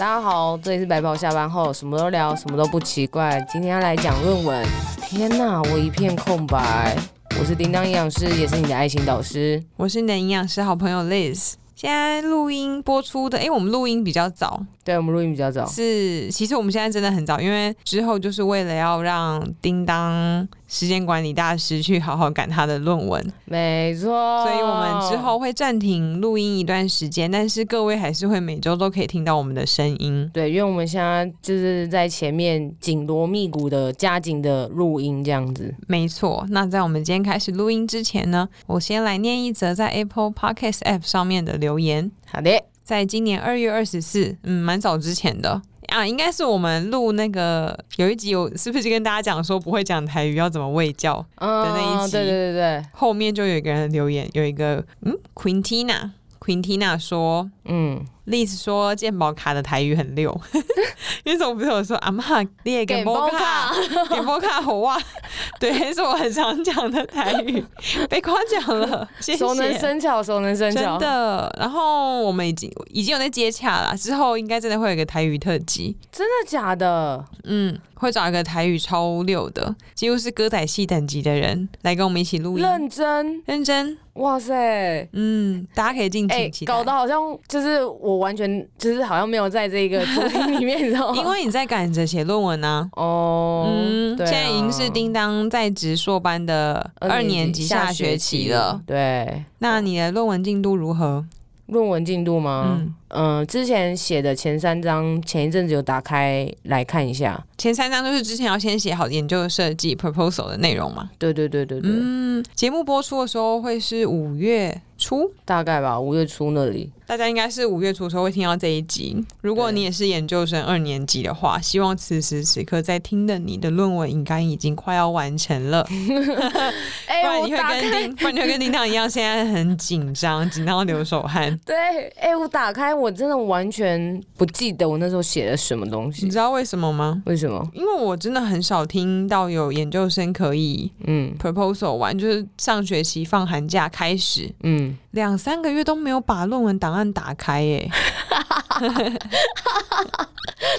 大家好，这里是白袍下班后，什么都聊，什么都不奇怪。今天要来讲论文。天哪，我一片空白。我是叮当营养师，也是你的爱情导师。我是你的营养师好朋友 Liz。现在录音播出的，哎，我们录音比较早。对，我们录音比较早。是，其实我们现在真的很早，因为之后就是为了要让叮当时间管理大师去好好赶他的论文。没错。所以我们之后会暂停录音一段时间，但是各位还是会每周都可以听到我们的声音。对，因为我们现在就是在前面紧锣密鼓的加紧的录音这样子。没错。那在我们今天开始录音之前呢，我先来念一则在 Apple Podcast App 上面的留言。留言好的，在今年二月二十四，嗯，蛮早之前的啊，应该是我们录那个有一集有，是不是就跟大家讲说不会讲台语要怎么喂教的那一集？对对对对，后面就有一个人留言，有一个嗯，Quintina，Quintina 说，嗯。例子说健保卡的台语很溜，因为总不是我说阿妈列给摩卡 给摩卡好哇，对，是我很常讲的台语，被夸奖了，谢谢。熟能生巧，熟能生巧，真的。然后我们已经已经有在接洽了，之后应该真的会有一个台语特辑，真的假的？嗯，会找一个台语超溜的，几乎是歌仔戏等级的人来跟我们一起录音，认真认真，哇塞，嗯，大家可以尽情期待。搞得好像就是我。完全就是好像没有在这个主题里面，你知道吗？因为你在赶着写论文呢、啊。哦，嗯，对啊、现在已经是叮当在职硕班的二年级下学期了。对，那你的论文进度如何？论文进度吗？嗯、呃，之前写的前三章，前一阵子有打开来看一下。前三章就是之前要先写好研究设计 proposal 的内容嘛？对对对对对。嗯，节目播出的时候会是五月初，大概吧，五月初那里。大家应该是五月初的时候会听到这一集。如果你也是研究生二年级的话，希望此时此刻在听的你的论文应该已经快要完成了。欸、不然你会跟丁，不然你会跟丁当一样，现在很紧张，紧张到流手汗。对，哎、欸，我打开，我真的完全不记得我那时候写了什么东西。你知道为什么吗？为什么？因为我真的很少听到有研究生可以嗯 proposal 完，就是上学期放寒假开始，嗯，两三个月都没有把论文档案。打开耶，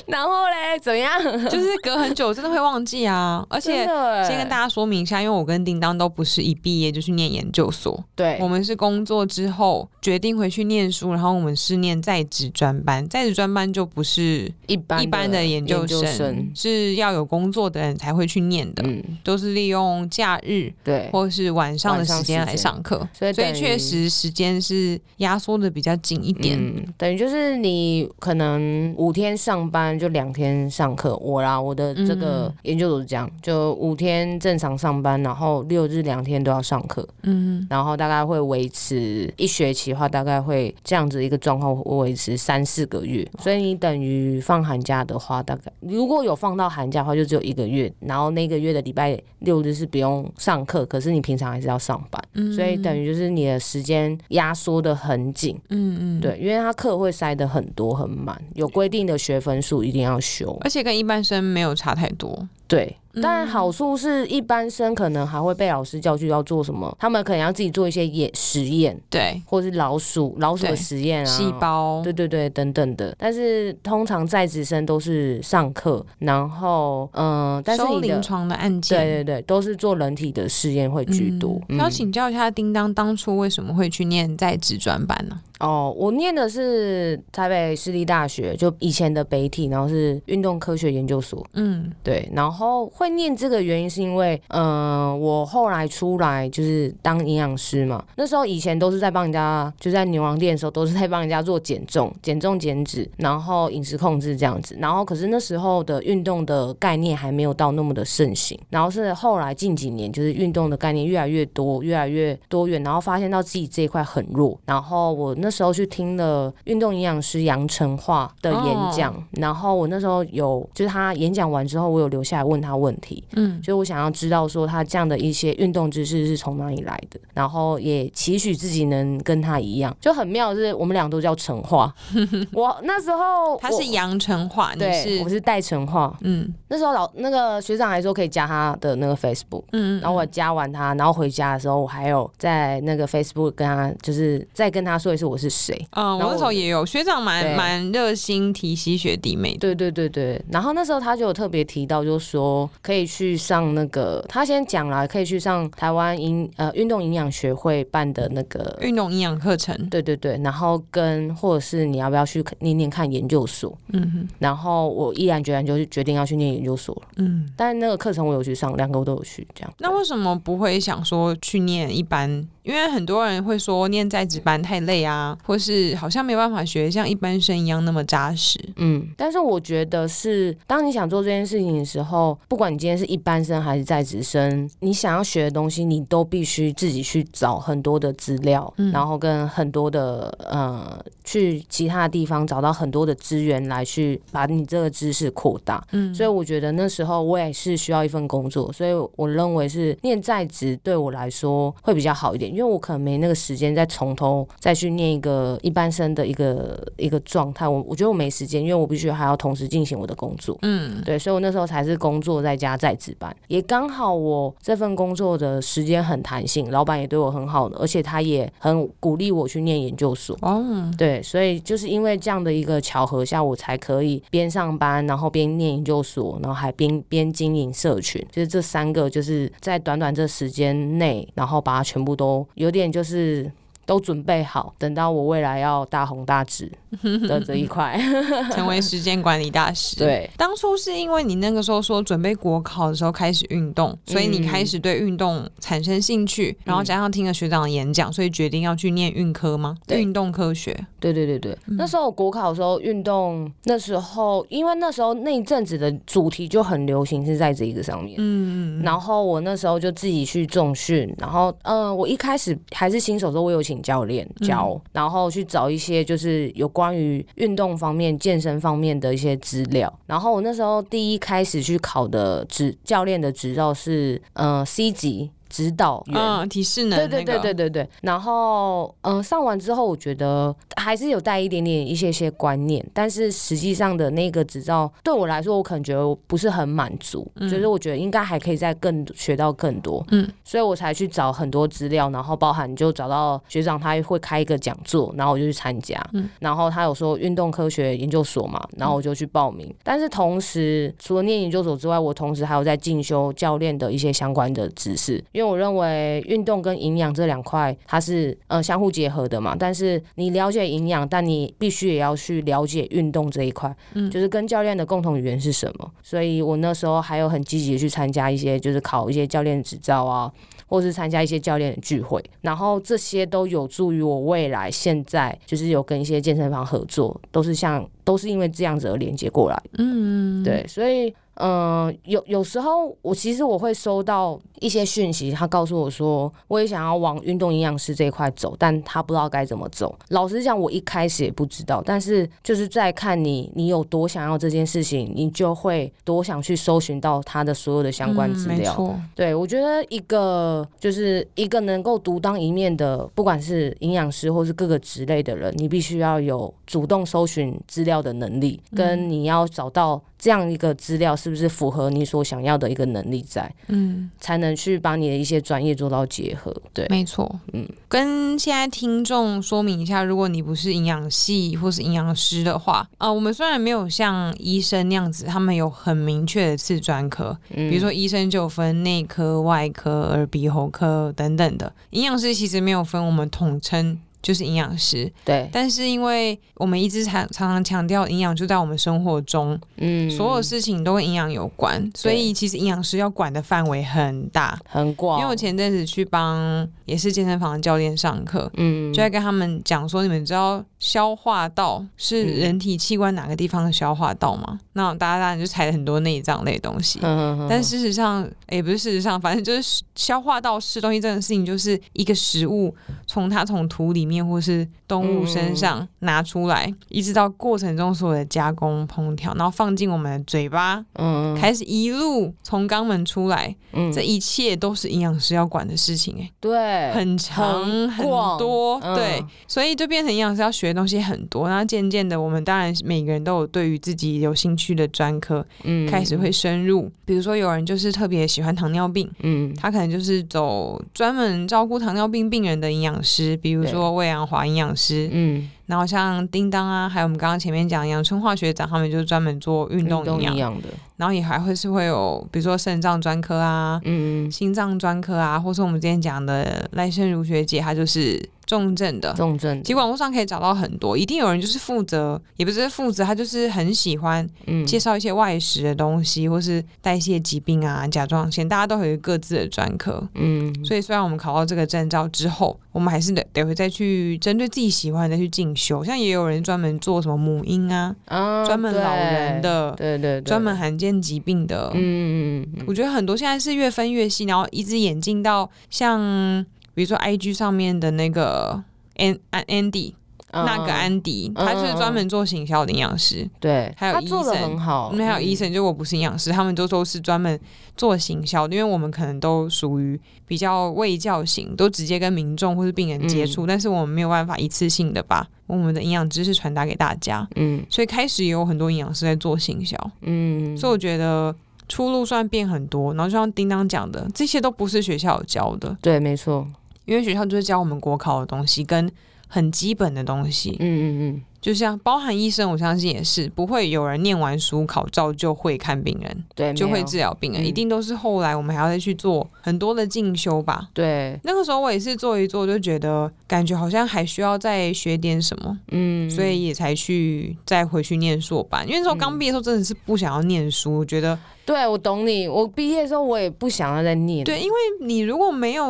然后嘞，怎么样？就是隔很久，真的会忘记啊。而且先跟大家说明一下，因为我跟叮当都不是一毕业就去念研究所，对，我们是工作之后决定回去念书，然后我们是念在职专班，在职专班就不是一般一般的研究生，是要有工作的人才会去念的，嗯，都是利用假日对，或是晚上的时间来上课，所以所以确实时间是压缩的比较紧。一点，嗯，等于就是你可能五天上班就两天上课。我啦，我的这个研究所是这样，就五天正常上班，然后六日两天都要上课。嗯，然后大概会维持一学期的话，大概会这样子一个状况会维持三四个月。所以你等于放寒假的话，大概如果有放到寒假的话，就只有一个月。然后那个月的礼拜六日是不用上课，可是你平常还是要上班。嗯，所以等于就是你的时间压缩的很紧。嗯嗯。对，因为他课会塞的很多很满，有规定的学分数一定要修，而且跟一般生没有差太多。对。但好处是一般生可能还会被老师叫去要做什么，他们可能要自己做一些实验，对，或是老鼠老鼠的实验啊，细胞，对对对，等等的。但是通常在职生都是上课，然后嗯、呃，但是你临床的案件，对对对，都是做人体的试验会居多。嗯嗯、要请教一下叮当，当初为什么会去念在职专班呢？哦，我念的是台北市立大学，就以前的北体，然后是运动科学研究所。嗯，对，然后。会念这个原因是因为，嗯、呃，我后来出来就是当营养师嘛。那时候以前都是在帮人家，就在牛郎店的时候都是在帮人家做减重、减重减脂，然后饮食控制这样子。然后可是那时候的运动的概念还没有到那么的盛行。然后是后来近几年，就是运动的概念越来越多，越来越多元，然后发现到自己这一块很弱。然后我那时候去听了运动营养师杨成化的演讲，哦、然后我那时候有就是他演讲完之后，我有留下来问他问。问题，嗯，所以我想要知道说他这样的一些运动知识是从哪里来的，然后也期许自己能跟他一样，就很妙，是我们俩都叫陈化。我那时候他是杨成化，对，我是戴成化，嗯，那时候老那个学长还说可以加他的那个 Facebook，嗯，然后我加完他，然后回家的时候我还有在那个 Facebook 跟他就是再跟他说一次我是谁，嗯，我那时候也有学长蛮蛮热心提携学弟妹，对对对对，然后那时候他就有特别提到，就是说可以去上那个，他先讲了可以去上台湾营呃运动营养学会办的那个运动营养课程，对对对，然后跟或者是你要不要去念念看研究所，嗯哼，然后我毅然决然就决定要去念研究所了，嗯，但那个课程我有去上，两个我都有去，这样。那为什么不会想说去念一般？因为很多人会说念在职班太累啊，或是好像没有办法学像一般生一样那么扎实。嗯，但是我觉得是，当你想做这件事情的时候，不管你今天是一般生还是在职生，你想要学的东西，你都必须自己去找很多的资料，嗯、然后跟很多的呃，去其他的地方找到很多的资源来去把你这个知识扩大。嗯，所以我觉得那时候我也是需要一份工作，所以我认为是念在职对我来说会比较好一点。因为我可能没那个时间再从头再去念一个一般生的一个一个状态，我我觉得我没时间，因为我必须还要同时进行我的工作。嗯，对，所以我那时候才是工作在家在值班，也刚好我这份工作的时间很弹性，老板也对我很好的，而且他也很鼓励我去念研究所。哦，对，所以就是因为这样的一个巧合下，我才可以边上班，然后边念研究所，然后还边边经营社群，就是这三个就是在短短这时间内，然后把它全部都。有点就是。都准备好，等到我未来要大红大紫 的这一块，成为时间管理大师。对，当初是因为你那个时候说准备国考的时候开始运动，所以你开始对运动产生兴趣，嗯、然后加上听了学长的演讲，所以决定要去念运科吗？对，运动科学。对对对对，嗯、那时候国考的时候运动，那时候因为那时候那一阵子的主题就很流行是在这一个上面，嗯嗯，然后我那时候就自己去重训，然后嗯、呃，我一开始还是新手的时候，我有请教练教，嗯、然后去找一些就是有关于运动方面、健身方面的一些资料。然后我那时候第一开始去考的执教练的执照是呃 C 级。指导员，嗯，提示能，对对对对对对。然后，嗯，上完之后，我觉得还是有带一点点一些些观念，但是实际上的那个执照对我来说，我可能觉得不是很满足，嗯、就是我觉得应该还可以再更学到更多，嗯，所以我才去找很多资料，然后包含就找到学长他会开一个讲座，然后我就去参加，嗯，然后他有说运动科学研究所嘛，然后我就去报名，嗯、但是同时除了念研究所之外，我同时还有在进修教练的一些相关的知识。因为我认为运动跟营养这两块它是呃相互结合的嘛，但是你了解营养，但你必须也要去了解运动这一块，嗯，就是跟教练的共同语言是什么。所以我那时候还有很积极的去参加一些，就是考一些教练执照啊，或是参加一些教练的聚会，然后这些都有助于我未来现在就是有跟一些健身房合作，都是像都是因为这样子而连接过来，嗯，对，所以。嗯，有有时候我其实我会收到一些讯息，他告诉我说，我也想要往运动营养师这一块走，但他不知道该怎么走。老实讲，我一开始也不知道，但是就是在看你，你有多想要这件事情，你就会多想去搜寻到他的所有的相关资料。对，我觉得一个就是一个能够独当一面的，不管是营养师或是各个职类的人，你必须要有主动搜寻资料的能力，跟你要找到。这样一个资料是不是符合你所想要的一个能力在？嗯，才能去把你的一些专业做到结合。对，没错。嗯，跟现在听众说明一下，如果你不是营养系或是营养师的话，啊、呃，我们虽然没有像医生那样子，他们有很明确的次专科，嗯、比如说医生就分内科、外科、耳鼻喉科等等的，营养师其实没有分，我们统称。就是营养师，对。但是因为我们一直常常常强调营养就在我们生活中，嗯，所有事情都跟营养有关，所以其实营养师要管的范围很大，很广。因为我前阵子去帮也是健身房的教练上课，嗯，就在跟他们讲说，你们知道消化道是人体器官哪个地方的消化道吗？嗯、那大家当然就踩了很多内脏类的东西，嗯嗯，但事实上，也、欸、不是事实上，反正就是消化道吃东西这件事情，就是一个食物从它从土里面或是动物身上拿出来，嗯、一直到过程中所有的加工烹调，然后放进我们的嘴巴，嗯，开始一路从肛门出来，嗯，这一切都是营养师要管的事情、欸，哎，对，很长很，很多，嗯、对，所以就变成营养师要学的东西很多，然后渐渐的，我们当然每个人都有对于自己有兴趣的专科，嗯，开始会深入，比如说有人就是特别喜欢糖尿病，嗯，他可能就是走专门照顾糖尿病病人的营养师，比如说魏阳华营养师，嗯。然后像叮当啊，还有我们刚刚前面讲杨春化学长，他们就是专门做运动营养的。然后也还会是会有，比如说肾脏专科啊，嗯，心脏专科啊，或是我们之前讲的赖胜如学姐，她就是重症的。重症。其实网络上可以找到很多，一定有人就是负责，也不是负责，他就是很喜欢介绍一些外食的东西，或是代谢疾病啊、甲状腺，大家都有各自的专科。嗯。所以虽然我们考到这个证照之后，我们还是得得会再去针对自己喜欢的去进修，像也有人专门做什么母婴啊，啊，专门老人的，对对对，专门罕见疾病的，嗯嗯嗯，我觉得很多现在是越分越细，然后一直演进到像比如说 IG 上面的那个 Andy。那个安迪，他就是专门做行销的营养师，对，还有医生，很还有医生，就我不是营养师，他们都都是专门做行销的，因为我们可能都属于比较卫教型，都直接跟民众或是病人接触，但是我们没有办法一次性的把我们的营养知识传达给大家，嗯，所以开始也有很多营养师在做行销，嗯，所以我觉得出路算变很多。然后就像叮当讲的，这些都不是学校有教的，对，没错，因为学校就是教我们国考的东西跟。很基本的东西，嗯嗯嗯，就像包含医生，我相信也是不会有人念完书考照就会看病人，对，就会治疗病人，嗯，一定都是后来我们还要再去做很多的进修吧。对，那个时候我也是做一做，就觉得感觉好像还需要再学点什么，嗯，所以也才去再回去念硕班。因为那时候刚毕业的时候真的是不想要念书，我觉得。对，我懂你。我毕业的时候，我也不想要再念。对，因为你如果没有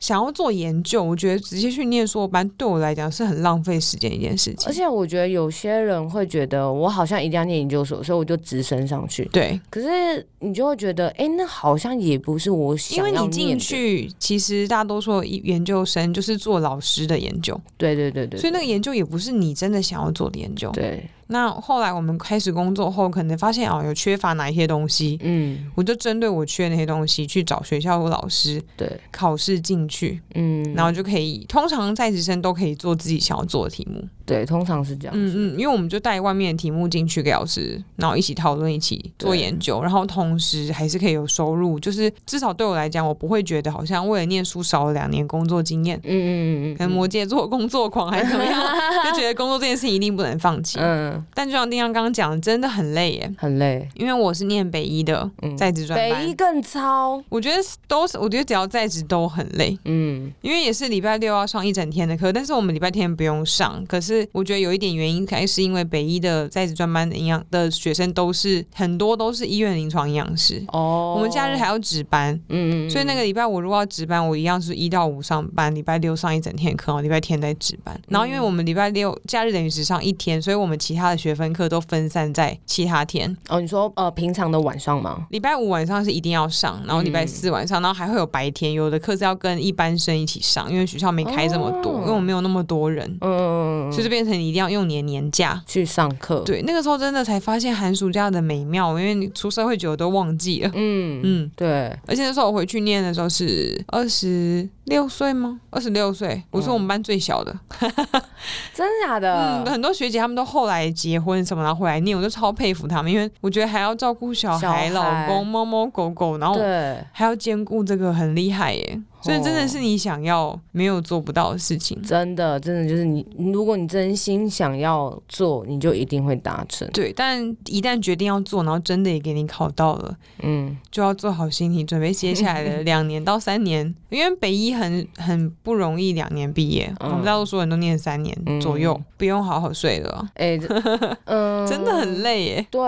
想要做研究，我觉得直接去念硕班，对我来讲是很浪费时间一件事情。而且我觉得有些人会觉得，我好像一定要念研究所，所以我就直升上去。对，可是你就会觉得，哎，那好像也不是我想要念的。因为你进去，其实大多数研究生就是做老师的研究。对对对对，对，所以那个研究也不是你真的想要做的研究。对。那后来我们开始工作后，可能发现哦，有缺乏哪一些东西，嗯，我就针对我缺的那些东西去找学校或老师，对，考试进去，嗯，然后就可以，通常在职生都可以做自己想要做的题目，对，通常是这样，嗯嗯，因为我们就带外面的题目进去给老师，然后一起讨论，一起做研究，然后同时还是可以有收入，就是至少对我来讲，我不会觉得好像为了念书少了两年工作经验，嗯嗯嗯嗯，可能摩羯座工作狂还是怎么样，就觉得工作这件事情一定不能放弃，嗯。但就像丁香刚刚讲的，真的很累耶，很累。因为我是念北医的，嗯、在职专班，北医更操。我觉得都是，我觉得只要在职都很累。嗯，因为也是礼拜六要上一整天的课，但是我们礼拜天不用上。可是我觉得有一点原因，还是因为北医的在职专班的营养的学生都是很多都是医院临床营养师。哦，我们假日还要值班。嗯嗯。所以那个礼拜我如果要值班，我一样是一到五上班，礼拜六上一整天课，然后礼拜天在值班。然后因为我们礼拜六假日等于只上一天，所以我们其他的学分课都分散在其他天哦。你说呃，平常的晚上吗？礼拜五晚上是一定要上，然后礼拜四晚上，然后还会有白天，有的课是要跟一般生一起上，因为学校没开这么多，因为我没有那么多人，嗯，所以就变成你一定要用年年假去上课。对，那个时候真的才发现寒暑假的美妙，因为你出社会久了都忘记了。嗯嗯，对。而且那时候我回去念的时候是二十六岁吗？二十六岁，我是我们班最小的。真的假的？嗯，很多学姐她们都后来结婚什么，然后回来念，我就超佩服他们，因为我觉得还要照顾小孩、小孩老公、猫猫狗狗，然后还要兼顾这个，很厉害耶。所以真的是你想要没有做不到的事情，真的真的就是你，如果你真心想要做，你就一定会达成。对，但一旦决定要做，然后真的也给你考到了，嗯，就要做好心理准备，接下来的 两年到三年，因为北医很很不容易，两年毕业，嗯、我们大多数人都念三年左右，嗯、不用好好睡了。哎、欸，嗯，真的很累耶。对，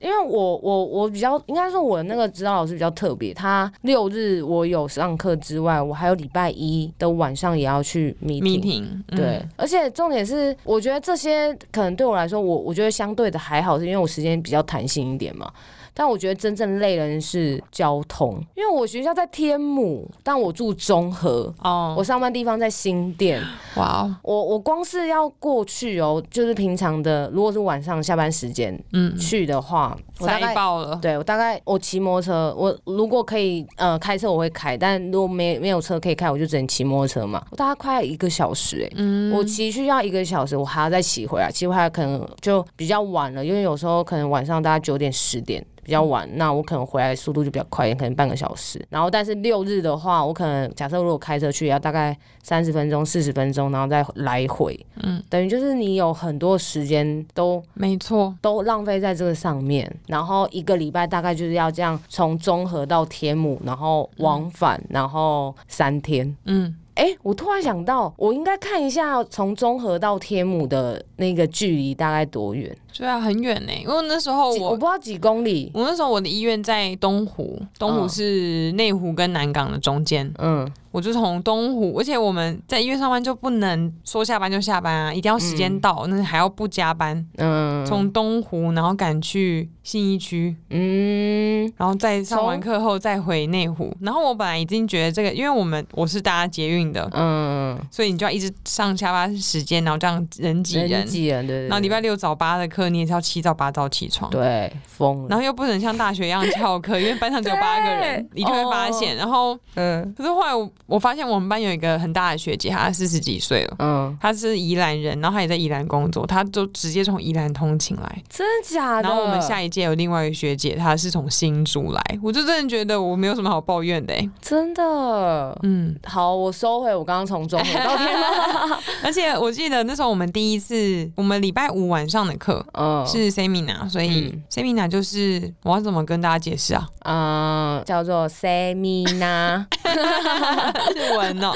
因为我我我比较应该说我的那个指导老师比较特别，他六日我有上课之之外，我还有礼拜一的晚上也要去 meeting。meeting 嗯、对，而且重点是，我觉得这些可能对我来说，我我觉得相对的还好，是因为我时间比较弹性一点嘛。但我觉得真正累人是交通，因为我学校在天母，但我住中和哦，oh. 我上班地方在新店。哇，Wow. 我我光是要过去哦，就是平常的，如果是晚上下班时间嗯去的话，塞爆了。对，我大概我骑摩托车，我如果可以呃开车我会开，但如果没没有车可以开，我就只能骑摩托车嘛。我大概快要一个小时哎，嗯，我骑去要一个小时，我还要再骑回来，骑回来可能就比较晚了，因为有时候可能晚上大概九点十点。比较晚，那我可能回来速度就比较快一点，可能半个小时。然后，但是六日的话，我可能假设如果开车去，要大概三十分钟、四十分钟，然后再来回。嗯，等于就是你有很多时间都没错，都浪费在这个上面。然后一个礼拜大概就是要这样从中和到天母，然后往返，嗯、然后三天。嗯。哎、欸，我突然想到，我应该看一下从中和到天母的那个距离大概多远？对啊，很远呢。因为那时候我我不知道几公里。我那时候我的医院在东湖，东湖是内湖跟南港的中间。嗯。我就从东湖，而且我们在医院上班就不能说下班就下班啊，一定要时间到，嗯、那还要不加班。嗯，从东湖然后赶去信义区，嗯，然后再上完课后再回内湖。然后我本来已经觉得这个，因为我们我是搭捷运的，嗯，所以你就要一直上下班时间，然后这样人挤人，人挤人，对。然后礼拜六早八的课，你也是要七早八早起床，对，疯了。然后又不能像大学一样翘课，因为班上只有八个人，对你就会发现。哦、然后，嗯，可是后来我。我发现我们班有一个很大的学姐，她四十几岁了，嗯，她是宜兰人，然后她也在宜兰工作，她就直接从宜兰通勤来，真的假的？然后我们下一届有另外一个学姐，她是从新竹来，我就真的觉得我没有什么好抱怨的，欸，真的，嗯，好，我收回我刚刚从中和到天 母，而且我记得那时候我们第一次，我们礼拜五晚上的课，嗯，是 seminar，所以 seminar 就是我要怎么跟大家解释啊？嗯，叫做 seminar。日文哦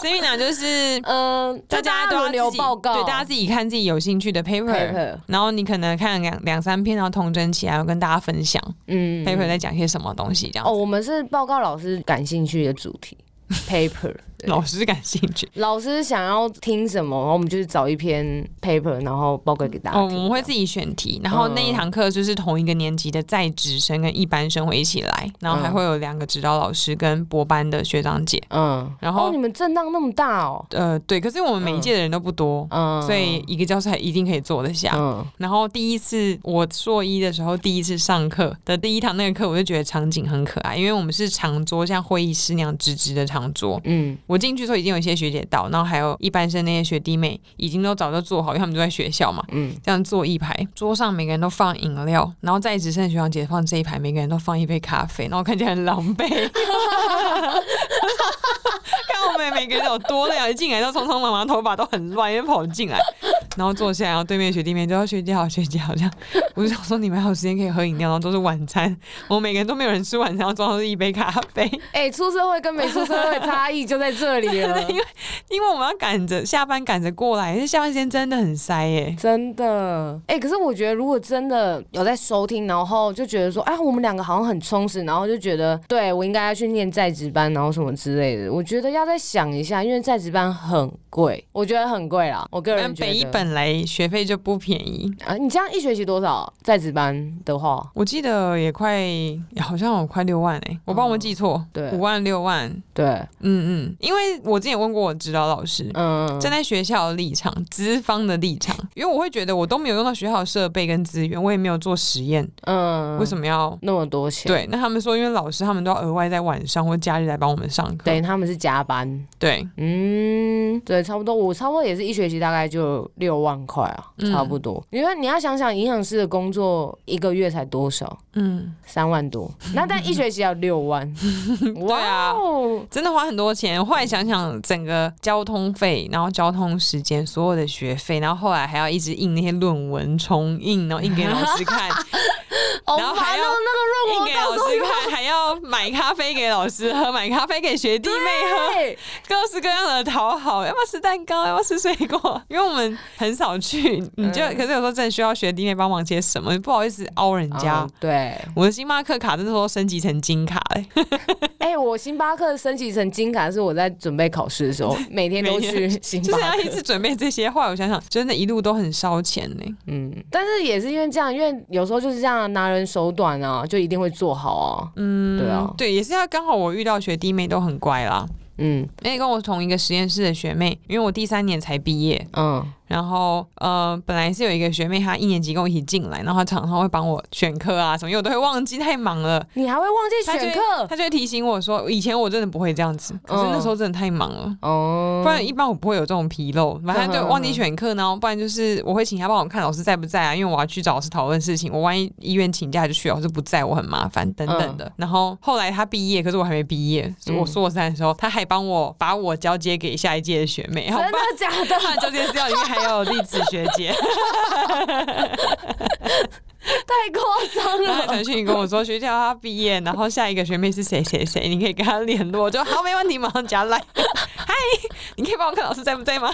，Seminar，就是嗯，大家都要留报告，对，大家自己看自己有兴趣的 paper，, paper 然后你可能看两两三篇，然后统整起来，要跟大家分享，嗯，paper 在讲些什么东西这样。哦，我们是报告老师感兴趣的主题。paper 老师感兴趣，老师想要听什么，然后我们就是找一篇 paper，然后报告给大家。哦，我们会自己选题，然后那一堂课就是同一个年级的在职生跟一般生会一起来，然后还会有两个指导老师跟博班的学长姐。嗯，然后、哦、你们震荡那么大哦？呃，对，可是我们每一届的人都不多，嗯，所以一个教室还一定可以坐得下。嗯，然后第一次我硕一的时候，第一次上课的第一堂那个课，我就觉得场景很可爱，因为我们是长桌，像会议室那样直直的长桌。嗯，我进去的时候已经有一些学姐到，然后还有一班生那些学弟妹已经都早就坐好，因为他们都在学校嘛。嗯，这样坐一排，桌上每个人都放饮料，然后在职剩学长姐放这一排，每个人都放一杯咖啡，然后看起来很狼狈。看我们每个人有多累啊！一进来就匆匆忙忙，头发都很乱，因为跑进来。然后坐下来，然后对面学弟妹就要学姐好，学姐好，这样我就想说你们还有时间可以喝饮料，然后都是晚餐，我们每个人都没有人吃晚餐，然后桌上是一杯咖啡。哎、欸，出社会跟没出社会差异就在这里了，因为因为我们要赶着下班赶着过来，因为下班时间真的很塞哎，真的。哎、欸，可是我觉得如果真的有在收听，然后就觉得说，哎，我们两个好像很充实，然后就觉得对我应该要去念在职班，然后什么之类的，我觉得要再想一下，因为在职班很贵，我觉得很贵啦，我个人觉得一。本来学费就不便宜啊！你这样一学期多少？在职班的话，我记得也快，好像有快六万哎、欸！我帮我记错，对，五万六万，对，嗯嗯。因为我之前也问过我指导老师，嗯，站在学校的立场、资方的立场，因为我会觉得我都没有用到学校的设备跟资源，我也没有做实验，嗯，为什么要那么多钱？对，那他们说，因为老师他们都要额外在晚上或假日来帮我们上课，等于，他们是加班，对，嗯，对，差不多，我差不多也是一学期大概就六万块啊。差不多，因为你要想想，营养师的工作一个月才多少？嗯，三万多。那但一学期要六万，对啊，真的花很多钱。后来想想，整个交通费，然后交通时间，所有的学费，然后后来还要一直印那些论文，重印，然后印给老师看。然后还要那个论文给老师看，还要买咖啡给老师喝，买咖啡给学弟妹喝，各式各样的讨好，要不要吃蛋糕，要不要吃水果？因为我们很少去，你就可是有时候真的需要学弟妹帮忙些什么，不好意思凹人家。对，我的星巴克卡真的说升级成金卡嘞。哎，我星巴克升级成金卡是我在准备考试的时候，每天都去星巴克，就是要一直准备这些。话我想想，真的，一路都很烧钱呢。嗯，但是也是因为这样，因为有时候就是这样拿人手短啊，就一定会做好啊。嗯，对啊，对，也是要刚好我遇到学弟妹都很乖啦。嗯，因为跟我同一个实验室的学妹，因为我第三年才毕业。嗯。然后呃，本来是有一个学妹，她一年级跟我一起进来，然后她常常会帮我选课啊什么，因为我都会忘记，太忙了。你还会忘记选课？她就会提醒我说，以前我真的不会这样子，可是那时候真的太忙了。哦，不然一般我不会有这种纰漏，反正就忘记选课，然后不然就是我会请她帮我看老师在不在啊，因为我要去找老师讨论事情，我万一医院请假就去，老师不在我很麻烦等等的。然后后来她毕业，可是我还没毕业，我硕三的时候，她还帮我把我交接给下一届的学妹。真的假的？交接资料里面还有历史学。姐，太夸张了！传讯跟我说学姐她毕业，然后下一个学妹是谁谁谁，你可以跟他联络。我就好，没问题，马上加来。嗨，你可以帮我看老师在不在吗？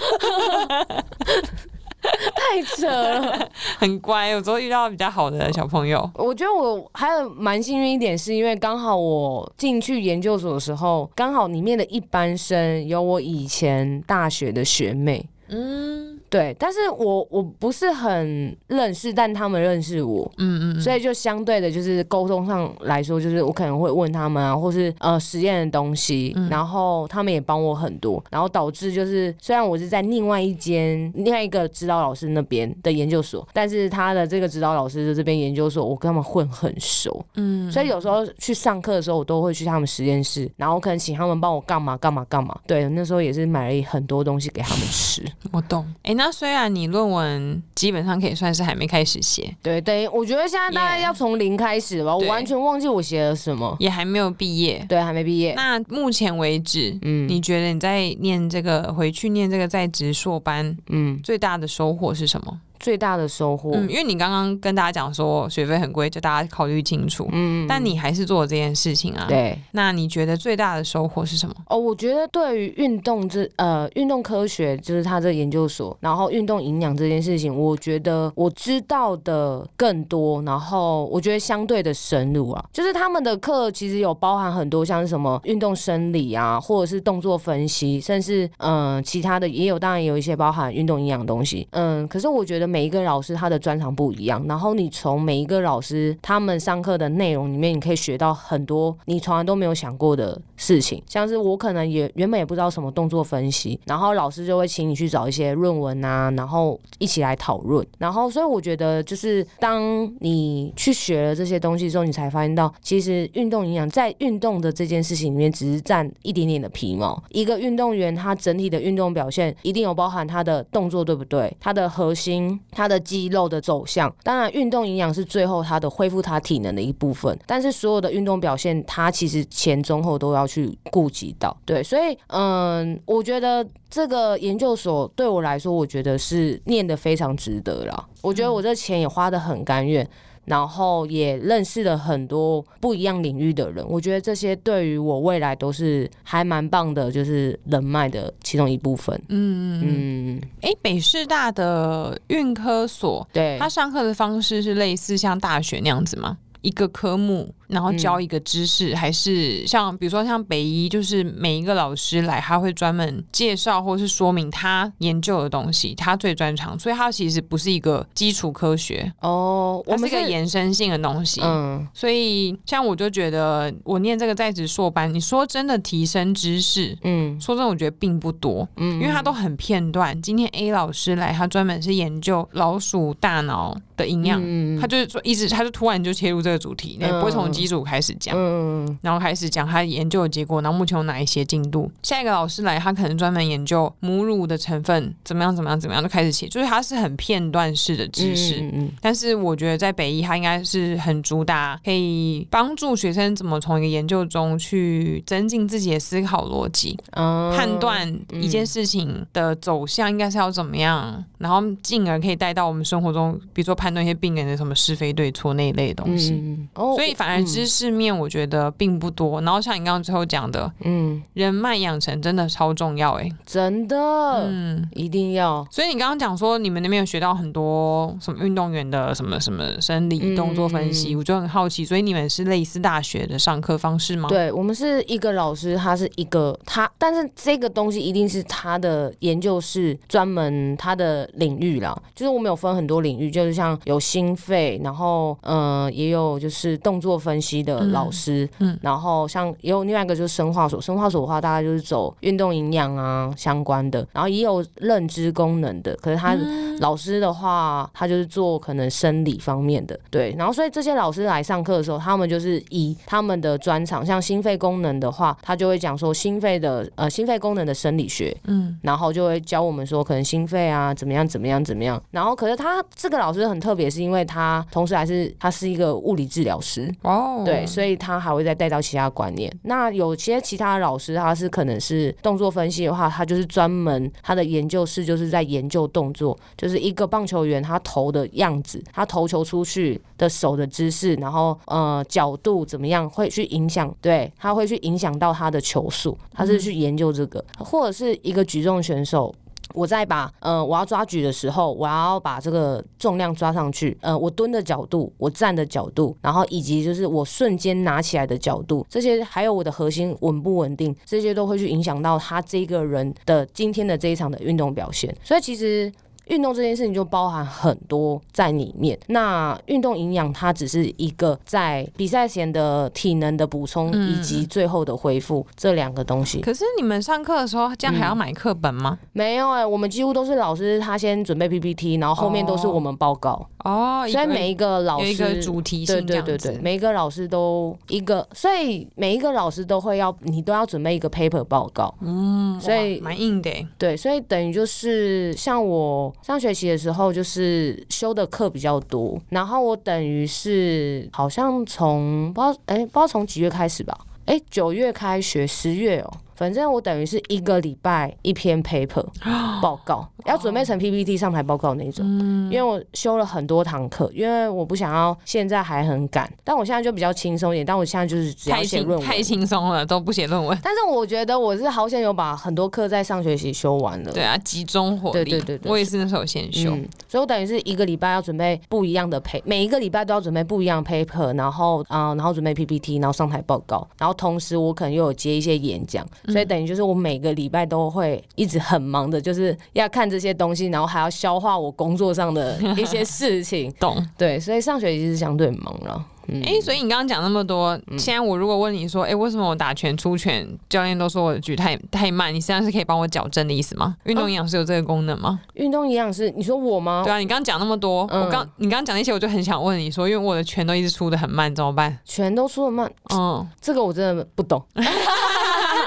太扯了，很乖。有时候遇到比较好的小朋友，我觉得我还有蛮幸运一点，是因为刚好我进去研究所的时候，刚好里面的一班生有我以前大学的学妹。嗯。对，但是我我不是很认识，但他们认识我，嗯嗯，所以就相对的，就是沟通上来说，就是我可能会问他们啊，或是呃实验的东西，嗯、然后他们也帮我很多，然后导致就是虽然我是在另外一间另外一个指导老师那边的研究所，但是他的这个指导老师的这边研究所，我跟他们混很熟，嗯，所以有时候去上课的时候，我都会去他们实验室，然后可能请他们帮我干嘛干嘛干嘛，对，那时候也是买了很多东西给他们吃，我懂，哎。那虽然你论文基本上可以算是还没开始写，对等于，我觉得现在大概要从零开始吧我完全忘记我写了什么，也还没有毕业，对，还没毕业。那目前为止，嗯，你觉得你在念这个回去念这个在职硕班，嗯，最大的收获是什么？最大的收获，嗯，因为你刚刚跟大家讲说学费很贵，就大家考虑清楚，嗯，但你还是做了这件事情啊，对。那你觉得最大的收获是什么？哦，我觉得对于运动这呃运动科学，就是他这研究所，然后运动营养这件事情，我觉得我知道的更多，然后我觉得相对的深入啊，就是他们的课其实有包含很多像是什么运动生理啊，或者是动作分析，甚至嗯、呃、其他的也有，当然也有一些包含运动营养的东西，嗯，可是我觉得。每一个老师他的专长不一样，然后你从每一个老师他们上课的内容里面，你可以学到很多你从来都没有想过的事情。像是我可能也原本也不知道什么动作分析，然后老师就会请你去找一些论文啊，然后一起来讨论。然后所以我觉得，就是当你去学了这些东西之后，你才发现到，其实运动营养在运动的这件事情里面，只是占一点点的皮毛。一个运动员他整体的运动表现，一定有包含他的动作对不对？他的核心。他的肌肉的走向，当然运动营养是最后他的恢复他体能的一部分，但是所有的运动表现，他其实前中后都要去顾及到。对，所以嗯，我觉得这个研究所对我来说，我觉得是念得非常值得了。我觉得我这钱也花得很甘愿。然后也认识了很多不一样领域的人，我觉得这些对于我未来都是还蛮棒的，就是人脉的其中一部分。嗯嗯，哎、嗯，北师大的运科所，对，他上课的方式是类似像大学那样子吗？一个科目。然后教一个知识，嗯、还是像比如说像北医，就是每一个老师来，他会专门介绍或是说明他研究的东西，他最专长，所以他其实不是一个基础科学哦，我们是一个延伸性的东西。嗯，所以像我就觉得我念这个在职硕班，你说真的提升知识，嗯，说真的我觉得并不多，嗯，因为他都很片段。今天 A 老师来，他专门是研究老鼠大脑的营养，嗯、他就是说一直他就突然就切入这个主题，那、嗯、不会从。基础开始讲，嗯，然后开始讲他研究的结果，然后目前有哪一些进度。下一个老师来，他可能专门研究母乳的成分怎么样，怎么样，怎么样，就开始写，就是他是很片段式的知识。但是我觉得在北医，他应该是很主打，可以帮助学生怎么从一个研究中去增进自己的思考逻辑，嗯，判断一件事情的走向应该是要怎么样，然后进而可以带到我们生活中，比如说判判断一些病人的什么是非对错那一类的东西。所以反而知识面我觉得并不多。嗯、然后像你刚刚最后讲的，嗯，人脉养成真的超重要哎、欸，真的，嗯，一定要。所以你刚刚讲说你们那边有学到很多什么运动员的什么什么生理动作分析，嗯、我就很好奇。所以你们是类似大学的上课方式吗？对，我们是一个老师，他是一个他，但是这个东西一定是他的研究室专门他的领域啦。就是我们有分很多领域，就是像有心肺，然后嗯、呃，也有就是动作分析的老师，嗯，嗯。然后像也有另外一个就是生化所，生化所的话大概就是走运动营养啊相关的，然后也有认知功能的，可是他老师的话，他就是做可能生理方面的，对，然后所以这些老师来上课的时候，他们就是以他们的专长，像心肺功能的话，他就会讲说心肺的呃心肺功能的生理学，嗯，然后就会教我们说可能心肺啊怎么样怎么样怎么样。然后，可是他这个老师很特别，是因为他同时还是他是一个物理治疗师哦，对，所以他还会再带到其他观念。那有些其他老师，他是可能是动作分析的话，他就是专门他的研究室就是在研究动作，就是一个棒球员他投的样子，他投球出去的手的姿势，然后呃角度怎么样会去影响，对，他会去影响到他的球速，他是去研究这个，嗯、或者是一个举重选手。我在把呃，我要抓举的时候，我要把这个重量抓上去，呃，我蹲的角度，我站的角度，然后以及就是我瞬间拿起来的角度，这些还有我的核心稳不稳定，这些都会去影响到他这个人的今天的这一场的运动表现。所以其实。运动这件事情就包含很多在里面。那运动营养它只是一个在比赛前的体能的补充，以及最后的恢复这两个东西。可是你们上课的时候，这样还要买课本吗？嗯、没有哎、欸，我们几乎都是老师他先准备 PPT，然后后面都是我们报告哦。所以每一个老师一个主题性对对对对，每一个老师都一个，所以每一个老师都会要你都要准备一个 paper 报告。嗯，所以蛮硬的、欸。对，所以等于就是像我。上学期的时候，就是修的课比较多，然后我等于是好像从不知道哎，不知道从几月开始吧，哎，九月开学，十月哦。反正我等于是一个礼拜一篇 paper 报告，要准备成 PPT 上台报告那种。因为我修了很多堂课，因为我不想要现在还很赶，但我现在就比较轻松一点。但我现在就是只要写论文，太轻松了，都不写论文。但是我觉得我是好险有把很多课在上学期修完了。对啊，集中火力。对对对对，我也是那时候先修，嗯，所以我等于是一个礼拜要准备不一样的 paper，每一个礼拜都要准备不一样的 paper，然后啊，呃，然后准备 PPT，然后上台报告，然后同时我可能又有接一些演讲，所以等于就是我每每个礼拜都会一直很忙的，就是要看这些东西，然后还要消化我工作上的一些事情。懂？对，所以上学期是相对忙了。哎、嗯欸，所以你刚刚讲那么多，现在我如果问你说，哎、欸，为什么我打拳出拳，教练都说我的举太太慢？你现在是可以帮我矫正的意思吗？运动营养师有这个功能吗？运、哦、动营养师，你说我吗？对啊，你刚刚讲那么多，嗯、我刚你刚刚讲那些，我就很想问你说，因为我的拳都一直出的很慢，怎么办？拳都出的慢，嗯，这个我真的不懂。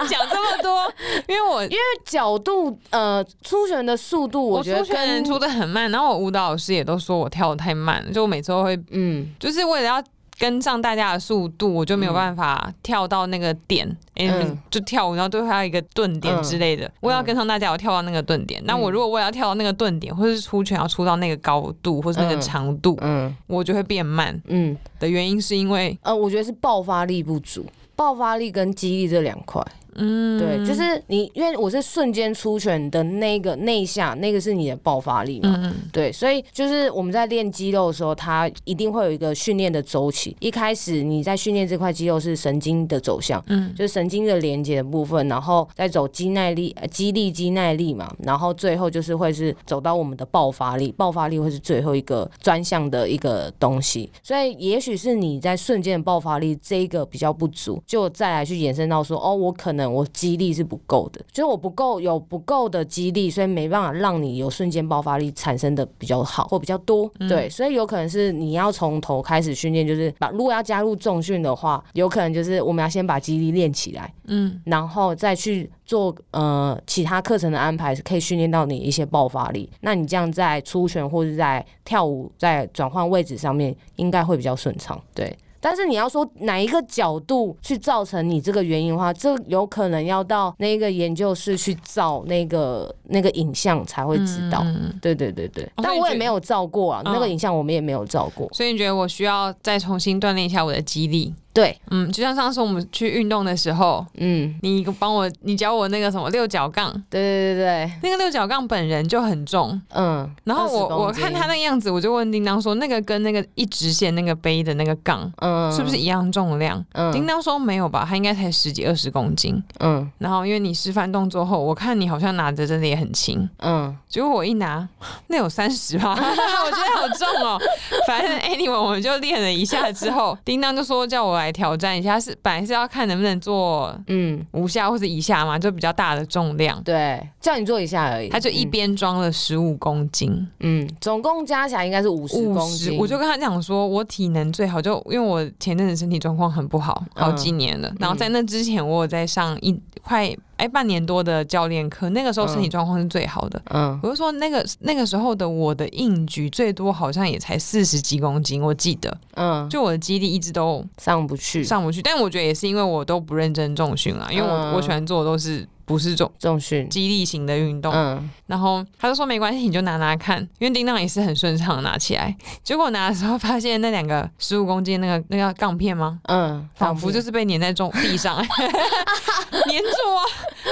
讲这么多，因为我因为角度呃出拳的速度，我觉得跟出的很慢，然后我舞蹈老师也都说我跳的太慢，就我每次都会嗯，就是为了要跟上大家的速度，我就没有办法跳到那个点，哎、嗯欸，就跳舞然后都会还有一个顿点之类的，我、嗯、要跟上大家，我跳到那个顿点。那、嗯、我如果我要跳到那个顿点，或是出拳要出到那个高度，或是那个长度，嗯，嗯我就会变慢。嗯，的原因是因为呃，我觉得是爆发力不足，爆发力跟肌力这两块。嗯，对，就是你，因为我是瞬间出拳的那个那一下，那个是你的爆发力嘛。嗯，对，所以就是我们在练肌肉的时候，它一定会有一个训练的周期。一开始你在训练这块肌肉是神经的走向，嗯，就是神经的连接的部分，然后再走肌耐力、肌力、肌耐力嘛，然后最后就是会是走到我们的爆发力，爆发力会是最后一个专项的一个东西。所以也许是你在瞬间的爆发力这一个比较不足，就再来去延伸到说，哦，我可能。我肌力是不够的，就是我不够有不够的肌力，所以没办法让你有瞬间爆发力产生的比较好或比较多。嗯、对，所以有可能是你要从头开始训练，就是把如果要加入重训的话，有可能就是我们要先把肌力练起来，嗯，然后再去做呃其他课程的安排，可以训练到你一些爆发力。那你这样在出拳或者在跳舞在转换位置上面，应该会比较顺畅。对。但是你要说哪一个角度去造成你这个原因的话，这有可能要到那个研究室去照那个那个影像才会知道。嗯、对对对对，但我也没有照过啊，那个影像我们也没有照过。所以你觉得我需要再重新锻炼一下我的肌力？对，嗯，就像上次我们去运动的时候，嗯，你帮我，你教我那个什么六角杠，对对对对，那个六角杠本人就很重，嗯，然后我我看他那个样子，我就问叮当说，那个跟那个一直线那个背的那个杠，嗯，是不是一样重量？嗯，叮当说没有吧，他应该才十几二十公斤，嗯，然后因为你示范动作后，我看你好像拿着真的也很轻，嗯，结果我一拿，那有三十吧，我觉得好重哦，反正 anyway 我们就练了一下之后，叮当就说叫我来。来挑战一下，是本来是要看能不能做嗯五下或者以下嘛，就比较大的重量。对，叫你做一下而已。他就一边装了十五公斤，嗯，总共加起来应该是五十公斤。我就跟他讲说，我体能最好，就因为我前阵子身体状况很不好，好几年了。嗯、然后在那之前，我有在上一块。哎，半年多的教练课，那个时候身体状况是最好的。嗯，我就说那个那个时候的我的硬举最多好像也才四十几公斤，我记得。嗯，就我的肌力一直都上不去，上不去。但我觉得也是因为我都不认真重训啊，因为我、嗯、我喜欢做的都是。不是重重训激励型的运动，嗯，然后他就说没关系，你就拿拿看，因为叮当也是很顺畅拿起来。结果拿的时候发现那两个十五公斤那个那个杠片吗？嗯，仿佛就是被粘在重地上，粘住啊，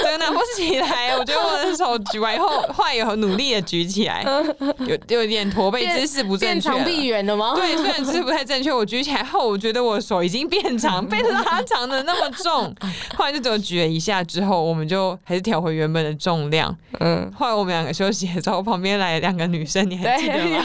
真的拿不起来。我觉得我的手举完以后，后来有努力的举起来，有有点驼背姿势不正确，长臂猿了吗？对，虽然姿势不太正确，我举起来后，我觉得我手已经变长，被拉长的那么重。后来就只有举了一下之后，我们就。还是调回原本的重量。嗯，后来我们两个休息的时候，旁边来两个女生，你还记得吗？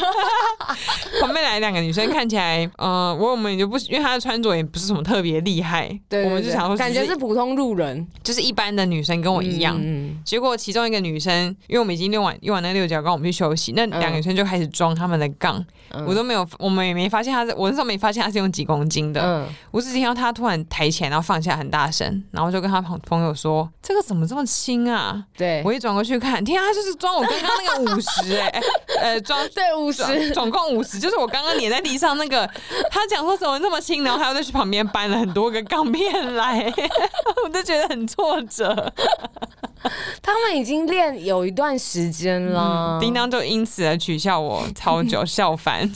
旁边来两个女生，看起来，嗯、呃，我我们也就不，因为她的穿着也不是什么特别厉害，对，我们就想说，感觉是普通路人，就是一般的女生，跟我一样。嗯，结果其中一个女生，因为我们已经用完，用完那六角杠，我们去休息，那两个女生就开始装他们的杠，嗯、我都没有，我们也没发现她是，我那时候没发现她是用几公斤的。嗯，我只听到她突然抬起来，然后放下很大声，然后就跟她朋朋友说：“这个怎么这么轻啊？”对，我一转过去看，天啊，她就是装我刚刚那个 五十哎，呃，装对五十，总共五十，就是我刚刚粘在地上那个。他讲说怎么那么轻，然后她又再去旁边搬了很多个杠片来，我就觉得很挫折。他们已经练有一段时间了，嗯，叮当就因此而取笑我超久，笑翻。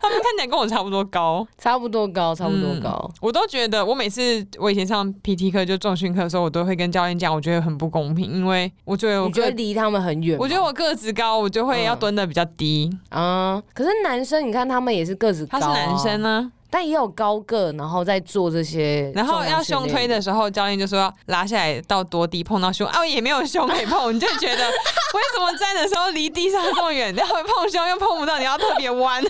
他们看起来跟我差不多高，差不多高，差不多高。嗯、我都觉得，我每次我以前上 PT 课就重训课的时候，我都会跟教练讲，我觉得很不公平，因为我觉得我觉得离他们很远。我觉得我个子高，我就会要蹲的比较低啊、嗯。可是男生，你看他们也是个子高、啊，他是男生呢、啊。但也有高个，然后在做这些，然后要胸推的时候，教练就说要拉下来到多低碰到胸啊，也没有胸可以碰，你就觉得 为什么站的时候离地上这么远，然后碰胸又碰不到，你要特别弯。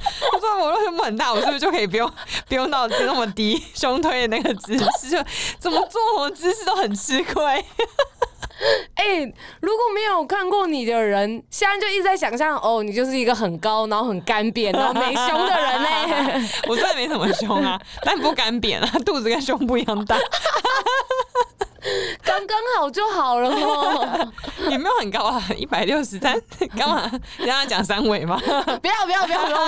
我说我为什么很大，我是不是就可以不用 不用到那么低胸推的那个姿势，就怎么做什么姿势都很吃亏。哎、欸，如果没有看过你的人，现在就一直在想象，哦，你就是一个很高，然后很干瘪，然后没胸的人呢。我虽然没什么胸啊，但不干瘪啊，肚子跟胸部一样大。刚刚好就好了哦，也没有很高啊，一百六十三，干嘛？你让他讲三围吗？不要不要不要不要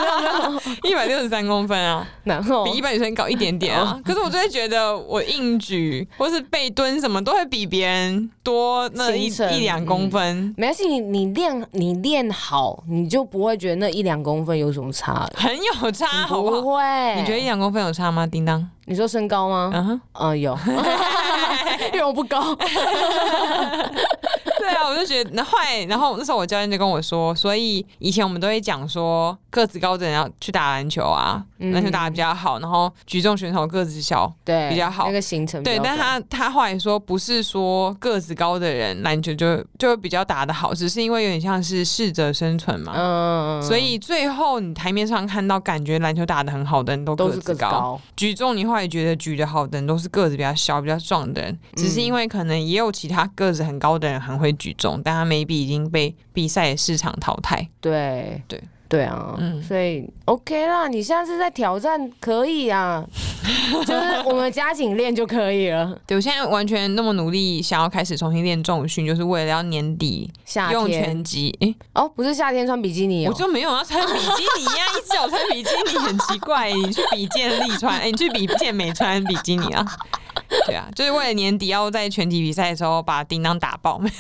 不要，一百六十三公分啊，然后比一般女生高一点点啊。可是我就会觉得我硬举或是背蹲什么都会比别人多那一一两公分。嗯、没关系，你你练你练好，你就不会觉得那一两公分有什么差。很有差，好不好？不会。你觉得一两公分有差吗？叮当。你说身高吗？嗯哼，嗯，有，因为我不高。对啊，我就觉得那坏，然后那时候我教练就跟我说，所以以前我们都会讲说，个子高的人要去打篮球啊，篮、嗯、球打的比较好，然后举重选手个子小，对，比较好，那个行程对。但他他后来说，不是说个子高的人篮球就就会比较打的好，只是因为有点像是适者生存嘛。嗯。所以最后你台面上看到感觉篮球打的很好的人都个子高，都是个子高，举重你后来觉得举的好的人都是个子比较小、比较壮的人，只是因为可能也有其他个子很高的人很会。举重，但他 maybe 已经被比赛市场淘汰。对对对啊，嗯，所以 OK 啦，你现在是在挑战，可以啊，就是我们加紧练就可以了。对，我现在完全那么努力，想要开始重新练重训，就是为了要年底用拳击。哎，哦，不是夏天穿比基尼，我就没有要穿比基尼呀，一直要穿比基尼很奇怪。你去比健力穿，哎，你去比健美穿比基尼啊？对啊，就是为了年底要在拳击比赛的时候把叮当打爆。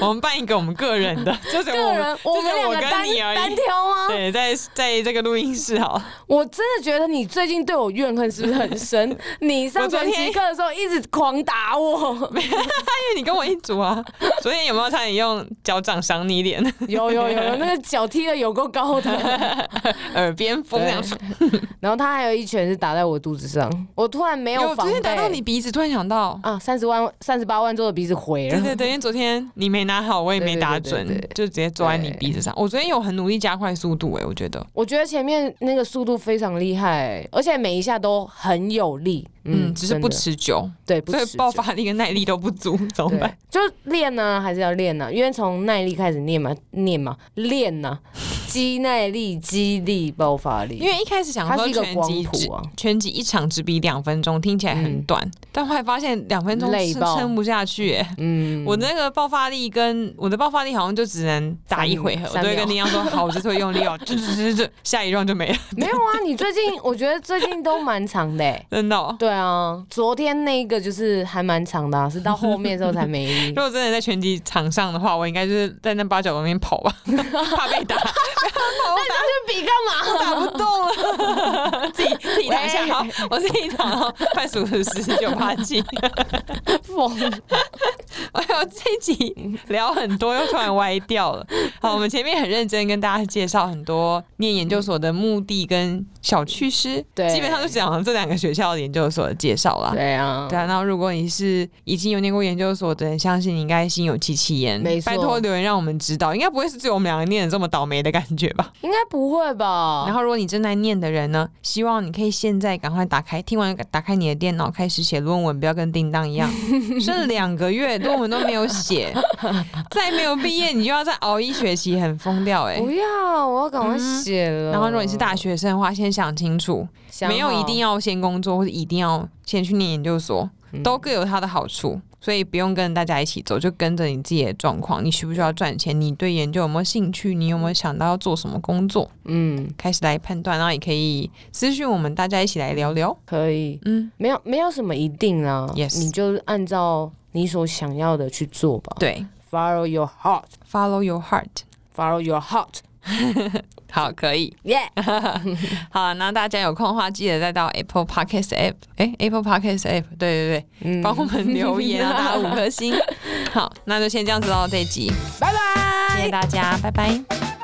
我们办一个我们个人的，就是我们，就是我们两个单。单挑吗？对，在在这个录音室好。我真的觉得你最近对我怨恨是不是很深？你上拳击课的时候一直狂打我，因为你跟我一组啊。昨天有没有差点用脚掌赏你脸？有有有有，那个脚踢的有够高的，耳边风。然后他还有一拳是打在我肚子上，我突然没有防备。打到你鼻子，突然想到啊，三十万、三十八万做的鼻子毁了。对对对，因为昨天你没拿好，我也没打准，就直接坐在你鼻子上。我昨天有很努力加快速度，哎，我觉得。我觉得前面那个速度非常厉害，而且每一下都很有力。嗯，只是不持久，对，所以爆发力跟耐力都不足，怎么办？就练呢，还是要练呢？因为从耐力开始练嘛，练嘛，练呢。肌耐力、肌力、爆发力。因为一开始想说拳击，啊、拳击一场只比两分钟，听起来很短，嗯、但后来发现两分钟是撑不下去。哎，嗯，我那个爆发力跟我的爆发力好像就只能打一回合，我都会跟林阳说：“好，我这次会用力哦。”就就就下一 round 就没了。没有啊，你最近我觉得最近都蛮长的，真的、哦。对啊，昨天那个就是还蛮长的、啊，是到后面的时候才没力。如果真的在拳击场上的话，我应该就是在那八角里面跑吧，怕被打。那你去比干嘛？打不动了，自己自己躺下。好，我自己躺好，快数十九八七。疯！哎呦，这一集聊很多，又突然歪掉了。好，我们前面很认真跟大家介绍很多念研究所的目的跟小趣事，对，基本上就讲了这两个学校的研究所的介绍了。对啊，对啊。那如果你是已经有念过研究所的人，相信你应该心有戚戚焉。没错，拜托留言让我们知道，应该不会是只有我们两个念的这么倒霉的感觉吧？应该不会吧？然后，如果你正在念的人呢，希望你可以现在赶快打开，听完打开你的电脑，开始写论文，不要跟叮当一样，剩两个月论文都没有写，再没有毕业，你就要再熬一学期，很疯掉哎、欸！不要，我要赶快写了、嗯。然后，如果你是大学生的话，先想清楚，没有一定要先工作，或者一定要先去念研究所，都各有它的好处。所以不用跟大家一起走，就跟着你自己的状况。你需不需要赚钱？你对研究有没有兴趣？你有没有想到要做什么工作？嗯，开始来判断，然后也可以私讯我们，大家一起来聊聊。可以，嗯，没有没有什么一定啊，Yes，你就按照你所想要的去做吧。对，Follow your heart，Follow your heart，Follow your heart。好，可以，耶 Yeah. 好，那大家有空的话，记得再到 Apple Podcast App，哎、欸、Apple Podcast App，对对对，帮、嗯、我们留言啊，打五颗星。好，那就先这样子喽，这一集，拜拜，谢谢大家，拜拜。